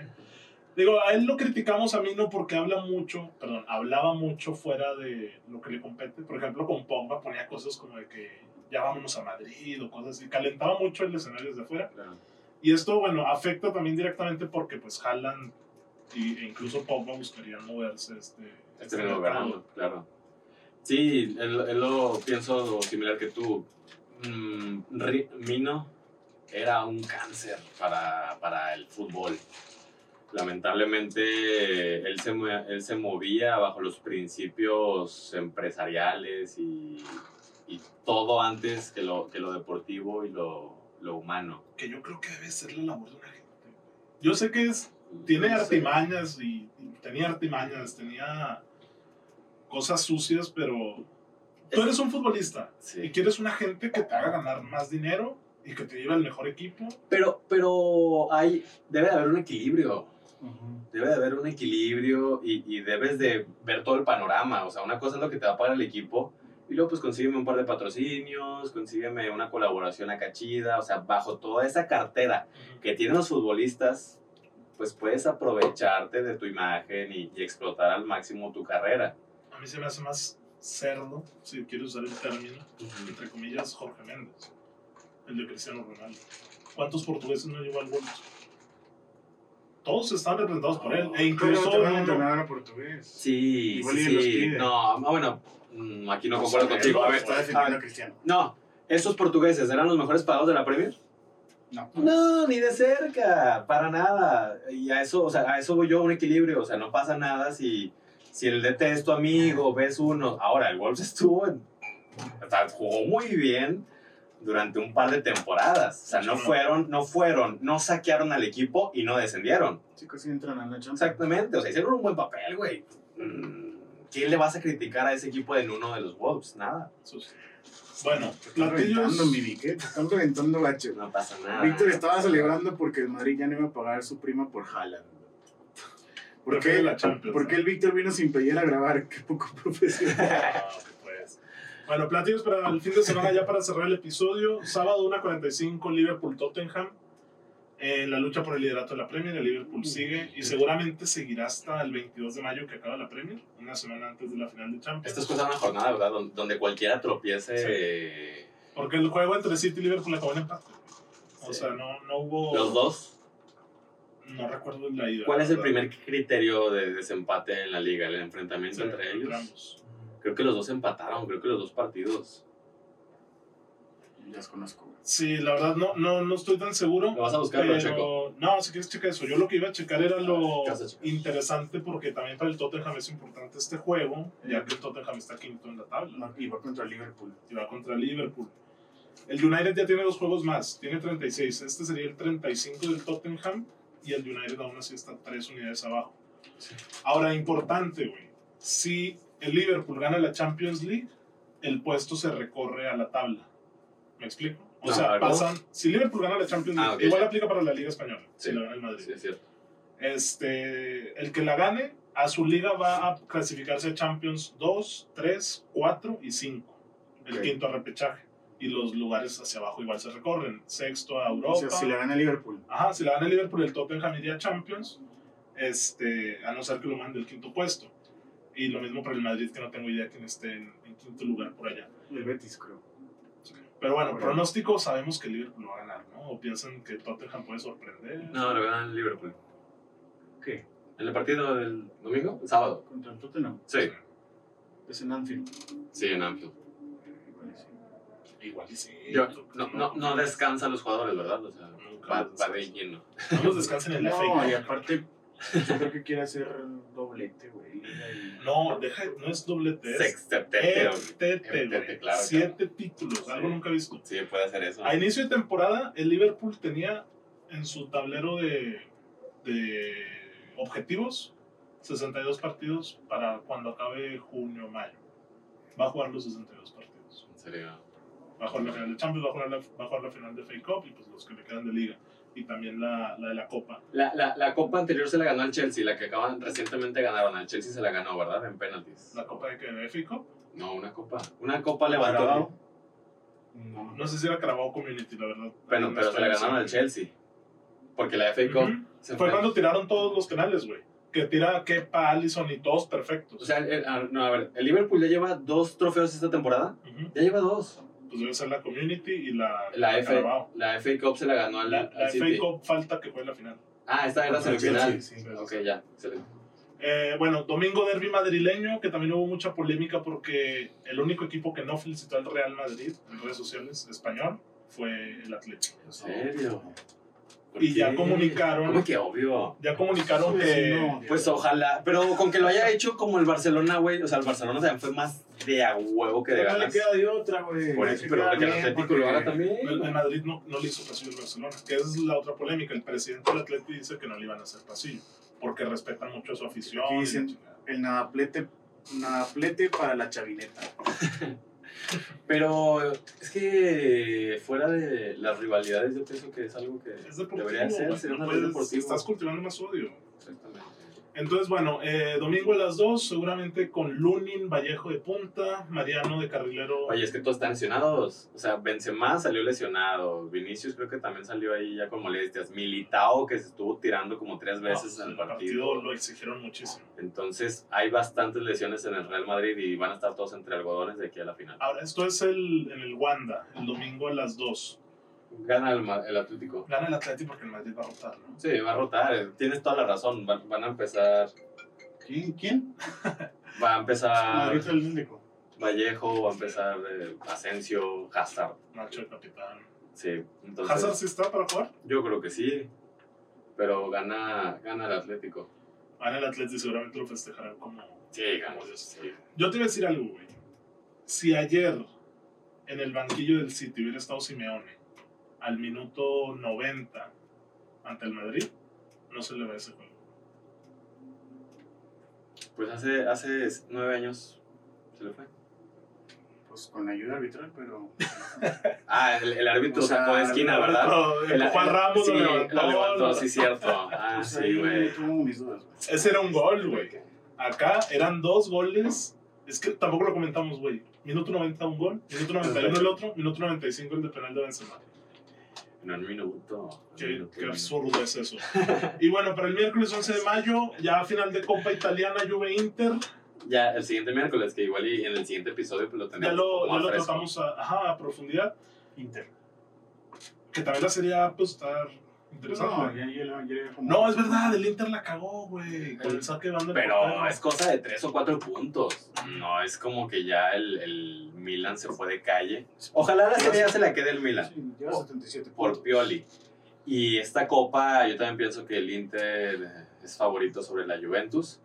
Digo, a él lo criticamos a mí no porque habla mucho, perdón, hablaba mucho fuera de lo que le compete. Por ejemplo, con Pogba ponía cosas como de que ya vámonos a Madrid o cosas así. Calentaba mucho el escenario desde afuera. Y esto, bueno, afecta también directamente porque pues Haaland y- e incluso Pogba buscarían moverse este, Este verano, claro. Sí, él, él lo pienso similar que tú. Mm, Mino era un cáncer para, para el fútbol. Lamentablemente, él se, él se movía bajo los principios empresariales y, y todo antes que lo, que lo deportivo y lo, lo humano. que yo creo que debe ser la labor de una gente. Yo sé que es, tiene No sé. artimañas y, y tenía artimañas, tenía cosas sucias, pero tú eres un futbolista y Sí. quieres una gente que te haga ganar más dinero y que te lleve al mejor equipo. Pero, pero hay, debe de haber un equilibrio. Debe de haber un equilibrio y, y debes de ver todo el panorama. O sea, una cosa es lo que te va a pagar el equipo y luego pues consígueme un par de patrocinios, consígueme una colaboración acá chida. O sea, bajo toda esa cartera que tienen los futbolistas, pues puedes aprovecharte de tu imagen y, y explotar al máximo tu carrera. A mí se me hace más cerdo, si quieres usar el término, entre comillas, Jorge Méndez, el de Cristiano Ronaldo. ¿Cuántos portugueses no llevó al Wolves? Todos están representados por él, e incluso Incluso te van a entrenar a portugués. Sí, Igual sí, sí. No, ah, bueno, mm, aquí no concuerdo contigo. A ver, está defendiendo a Cristiano. no, ¿estos portugueses eran los mejores pagados de la Premier? No. No, ni de cerca, para nada. Y a eso, o sea, a eso voy yo, un equilibrio. O sea, no pasa nada si, si el DT es tu amigo, ves uno. Ahora, el Wolves estuvo, en- o sea, jugó muy bien durante un par de temporadas. O sea, no fueron, no fueron, no saquearon al equipo y no descendieron. Chicos, sí entran a la Champions. Exactamente, o sea, hicieron un buen papel, güey. Mm, ¿Qué le vas a criticar a ese equipo de uno de los Wolves? Nada, sus- Bueno, están reventando, mi Vic, ¿eh? Están reventando, gacho. no pasa nada. Víctor estaba celebrando porque el Madrid ya no iba a pagar su prima por Haaland. ¿Por qué, la ¿Por qué el Víctor vino sin playera a grabar? *laughs* Qué poco profesional. *laughs* Bueno, platillos para el fin de semana ya para cerrar el episodio. Sábado 1.45 Liverpool-Tottenham. En la lucha por el liderato de la Premier, el Liverpool sigue y seguramente seguirá hasta el 22 de mayo que acaba la Premier, una semana antes de la final de Champions. Esta es cosa de una jornada, ¿verdad? Don- Donde cualquiera tropiece. Sí. Porque el juego entre City y Liverpool acabó en empate. O Sí. sea, no, no hubo... Los dos. No recuerdo la ida. ¿Cuál es el primer criterio de desempate en la liga? ¿El enfrentamiento Sí, entre ellos? ambos. Creo que los dos empataron, creo que los dos partidos. Ya los conozco. Sí, la verdad no, no, no estoy tan seguro. ¿Lo vas a buscar, lo checo? Pero, no, si quieres checar eso. Yo lo que iba a checar era lo ¿qué vas a checar? interesante porque también para el Tottenham es importante este juego, ya que el Tottenham está quinto en la tabla No, y va contra Liverpool. y va contra Liverpool. El United ya tiene dos juegos más, tiene 36. Este sería el 35 del Tottenham y el United aún así está tres unidades abajo. Ahora, importante, güey. Si el Liverpool gana la Champions League, el puesto se recorre a la tabla. ¿Me explico? O No, sea, ¿algo? pasan. Si Liverpool gana la Champions League, Ah, ok, igual ya. aplica para la Liga Española, Sí. si la gana el Madrid. Sí, es cierto. Este, el que la gane, a su liga va a clasificarse a Champions 2, 3, 4 y 5. El quinto a repechaje. Y los lugares hacia abajo igual se recorren. Sexto a Europa. O sea, si le gana Liverpool. Ajá, si la gana el Liverpool, el Tottenham iría a Champions, este, a no ser que lo mande el quinto puesto. Y lo mismo para el Madrid, que no tengo idea quién esté en, en quinto lugar por allá. El Betis, creo. Pero bueno, Bueno. pronóstico, sabemos que el Liverpool lo va a ganar, ¿no? O piensan que Tottenham puede sorprender. No, lo ganan Liverpool. ¿Qué? ¿En el partido del domingo? Sábado. Contra el Tottenham. Sí, Es en Anfield. sí, en Anfield. Igual y sí. Igual y sí. Yo, no, no, no descansan los jugadores, ¿verdad? O sea, va, va de descansan. lleno. No los descansen en la No, y aparte, yo creo que quiere hacer doblete, güey. No, deja, no es doblete, es Sextete. güey. claro, Siete títulos, Sí. algo nunca visto. Sí, puede hacer eso. A inicio de temporada, el Liverpool tenía en su tablero de, de objetivos 62 partidos para cuando acabe junio o mayo. Va a jugar los 62 partidos. En serio. Va a jugar la final de Champions, va a jugar la, va a jugar la final de FA Cup y pues los que le quedan de liga. Y también la, la de la Copa. La, la, la copa anterior se la ganó al Chelsea, la que acaban recientemente ganaron. Al Chelsea se la ganó, ¿verdad? En penaltis. ¿La Copa de qué? ¿De Cup? No, una copa. Una copa levantó. No, no sé si era Carabao Community, la verdad. Pero, No pero se la ganaron al. Chelsea. Porque la FA Cup se Fue fue. cuando tiraron todos los penales, güey. Que tira Kepa, Allison y todos perfectos. O sea, el, el- no, a ver, el Liverpool ya lleva dos trofeos esta temporada. Ya lleva dos. Pues debe ser la Community y la, La, F, la FA Cup se la ganó al, La, al la City. FA Cup falta que juegue la final. Ah, esta era Contra el semifinal. Chelsea, sí. Ok, ya, excelente. Eh, bueno, domingo derby madrileño, que también hubo mucha polémica porque el único equipo que no felicitó al Real Madrid en redes sociales español fue el Atlético. ¿En serio? ¿Por Y ya qué? comunicaron- ¿Cómo que obvio? Ya comunicaron Pues, que... no. Pues ojalá, pero con que lo haya hecho como el Barcelona, güey. O sea, el Barcelona también fue más de a huevo que de No le ganas. queda de otra, güey. Por eso, pero que el Atlético lo haga también. El, Madrid no, no le hizo pasillo al Barcelona, que esa es la otra polémica. El presidente del Atlético dice que no le iban a hacer pasillo, porque respetan mucho a su afición. Y dicen-. El nadaplete, nadaplete para la chavineta. *laughs* Pero es que fuera de las rivalidades, yo pienso que es algo que Es deportivo. debería ser, ser no una puedes- deportivo. Estás cultivando más odio. Exactamente. Entonces, bueno, eh, domingo a las 2, seguramente con Lunin, Vallejo de punta, Mariano de carrilero. Oye, es que todos están lesionados. O sea, Benzema salió lesionado. Vinicius creo que también salió ahí ya con molestias. Militao que se estuvo tirando como tres No, veces en el partido. lo exigieron muchísimo. Entonces hay bastantes lesiones en el Real Madrid y van a estar todos entre algodones de aquí a la final. Ahora, esto es el, en el Wanda, el domingo a las 2. Gana el, el Atlético. Gana el Atlético porque el Madrid va a rotar, ¿no? Sí, va a rotar. eh, Tienes toda la razón. Van, van a empezar. ¿Quién? ¿Quién? *laughs* Va a empezar *laughs* Madrid Atlético. Vallejo, va a empezar eh, Asensio, Hazard. Nacho el capitán. Sí, entonces. ¿Hazard sí está para jugar? Yo creo que sí. Pero gana, gana el Atlético. Gana el Atlético y seguramente lo festejarán como... Sí, como Dios. Sí. Yo te iba a decir algo, güey. Si ayer en el banquillo del City hubiera estado Simeone al minuto 90 ante el Madrid, no se le va ese juego. Pues hace, hace nueve años se le fue. Pues con ayuda arbitral, pero. *laughs* Ah, el, el árbitro O sea, sacó de esquina, el ¿verdad? El- el- Ramos, sí, lo levantó. lo levantó, sí, cierto. *laughs* Ah, Pues sí, güey. Ese era un gol, güey. Acá eran dos goles Es que tampoco lo comentamos, güey. Minuto 90 un gol, minuto 91 el otro, minuto 95 el de penal de Benzema. No en minuto. en Qué, minuto, qué en absurdo es eso. *laughs* y bueno, para el miércoles 11 de mayo, ya final de Copa Italiana, Juve Inter. Ya, el siguiente miércoles, que igual y en el siguiente episodio pues lo Ya tenemos. lo, como ya lo tratamos a, ajá, a profundidad. Inter. Que también la serie A, pues, estar No, interesante. ya, ya, ya, ya como- No, es verdad, el Inter la cagó, güey. Con el saque de banda. del Pero es cosa de tres o cuatro puntos. No es como que ya el, el Milan se fue de calle. Ojalá la serie ya se la quede el Milan. Sí, lleva 77 por. Pioli. Y esta copa, yo también pienso que el Inter es favorito sobre la Juventus.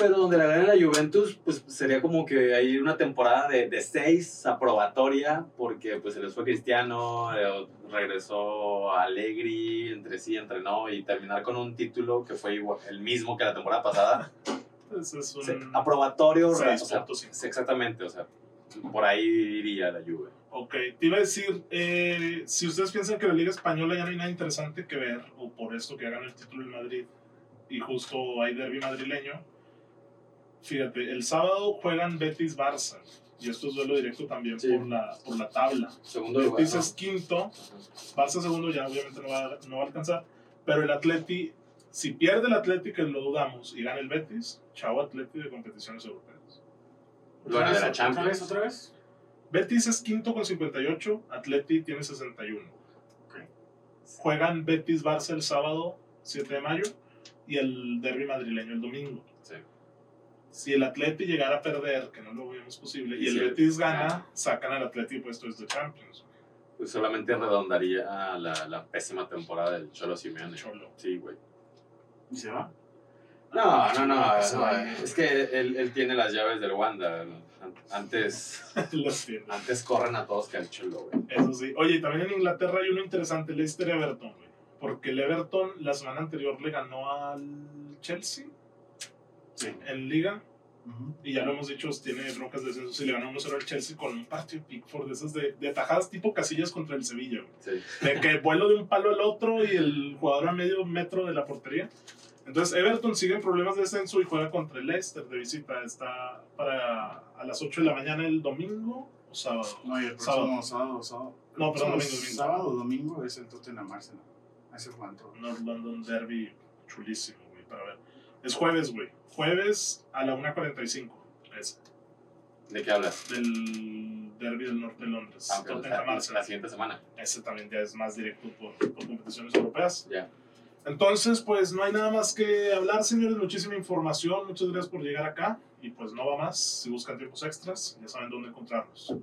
Pero donde la gane la Juventus, pues sería como que hay una temporada de, de seis aprobatoria, porque pues se les fue Cristiano, eh, regresó Allegri, entre sí entrenó y terminar con un título que fue igual- el mismo que la temporada pasada. Ese es un... Se- aprobatorio, o sea, exactamente, o sea, por ahí iría la Juve. Ok, te iba a decir, eh, si ustedes piensan que la Liga Española ya no hay nada interesante que ver, o por esto que hagan el título en Madrid, y justo hay derby madrileño, fíjate, el sábado juegan Betis-Barça, y esto es duelo directo también Sí. por, la, por la tabla. Segundo lugar. Betis ¿no? es quinto. Barça segundo ya obviamente no va, no va a alcanzar, pero el Atleti, si pierde el Atleti, que lo dudamos, y gana el Betis, chao Atleti de competiciones europeas. Bueno, de la ¿Otra Champions. vez, otra vez? Betis es quinto con 58, Atleti tiene 61. Ok. Juegan Betis Barça el sábado 7 de mayo y el derby madrileño el domingo. Si el Atleti llegara a perder, que no lo vemos posible, y el Betis gana, sacan al Atleti puestos de Champions. Pues solamente redondaría la, la pésima temporada del Cholo Simeone. Cholo. Sí, güey. ¿Y se va? No, no, no. Es que él, él tiene las llaves del Wanda. An- Antes, *laughs* antes corren a todos que al Cholo, güey. Eso sí. Oye, también en Inglaterra hay uno interesante, Leicester Everton, güey. Porque el Everton la semana anterior le ganó al Chelsea Sí. en Liga. Ujú. y ya lo hemos dicho, tiene broncas de descenso y le ganó 1-0 al Chelsea con un partido de Pickford de esas de, de tajadas tipo casillas contra el Sevilla. Sí. De que vuelo de un palo al otro y el jugador a medio metro de la portería. Entonces Everton sigue en problemas de descenso y juega contra el Leicester de visita. Está para a las 8 de la mañana el domingo o sábado. No, y el Sábado. próximo sábado, sábado. No, perdón, Sábado, domingo, domingo. Sábado, domingo es el Tottenham Arsenal. Ese todos. North London Derby chulísimo, güey, para ver. Es jueves, güey. Jueves a la 1.45. Es ¿De qué hablas? del Derby del norte de Londres. Ah, ok, Tottenham la, la siguiente semana. Ese también ya es más directo por, por competiciones europeas. Ya. Entonces, pues no hay nada más que hablar, señores. Muchísima información. Muchas gracias por llegar acá. Y pues no va más. Si buscan tiempos extras, ya saben dónde encontrarnos.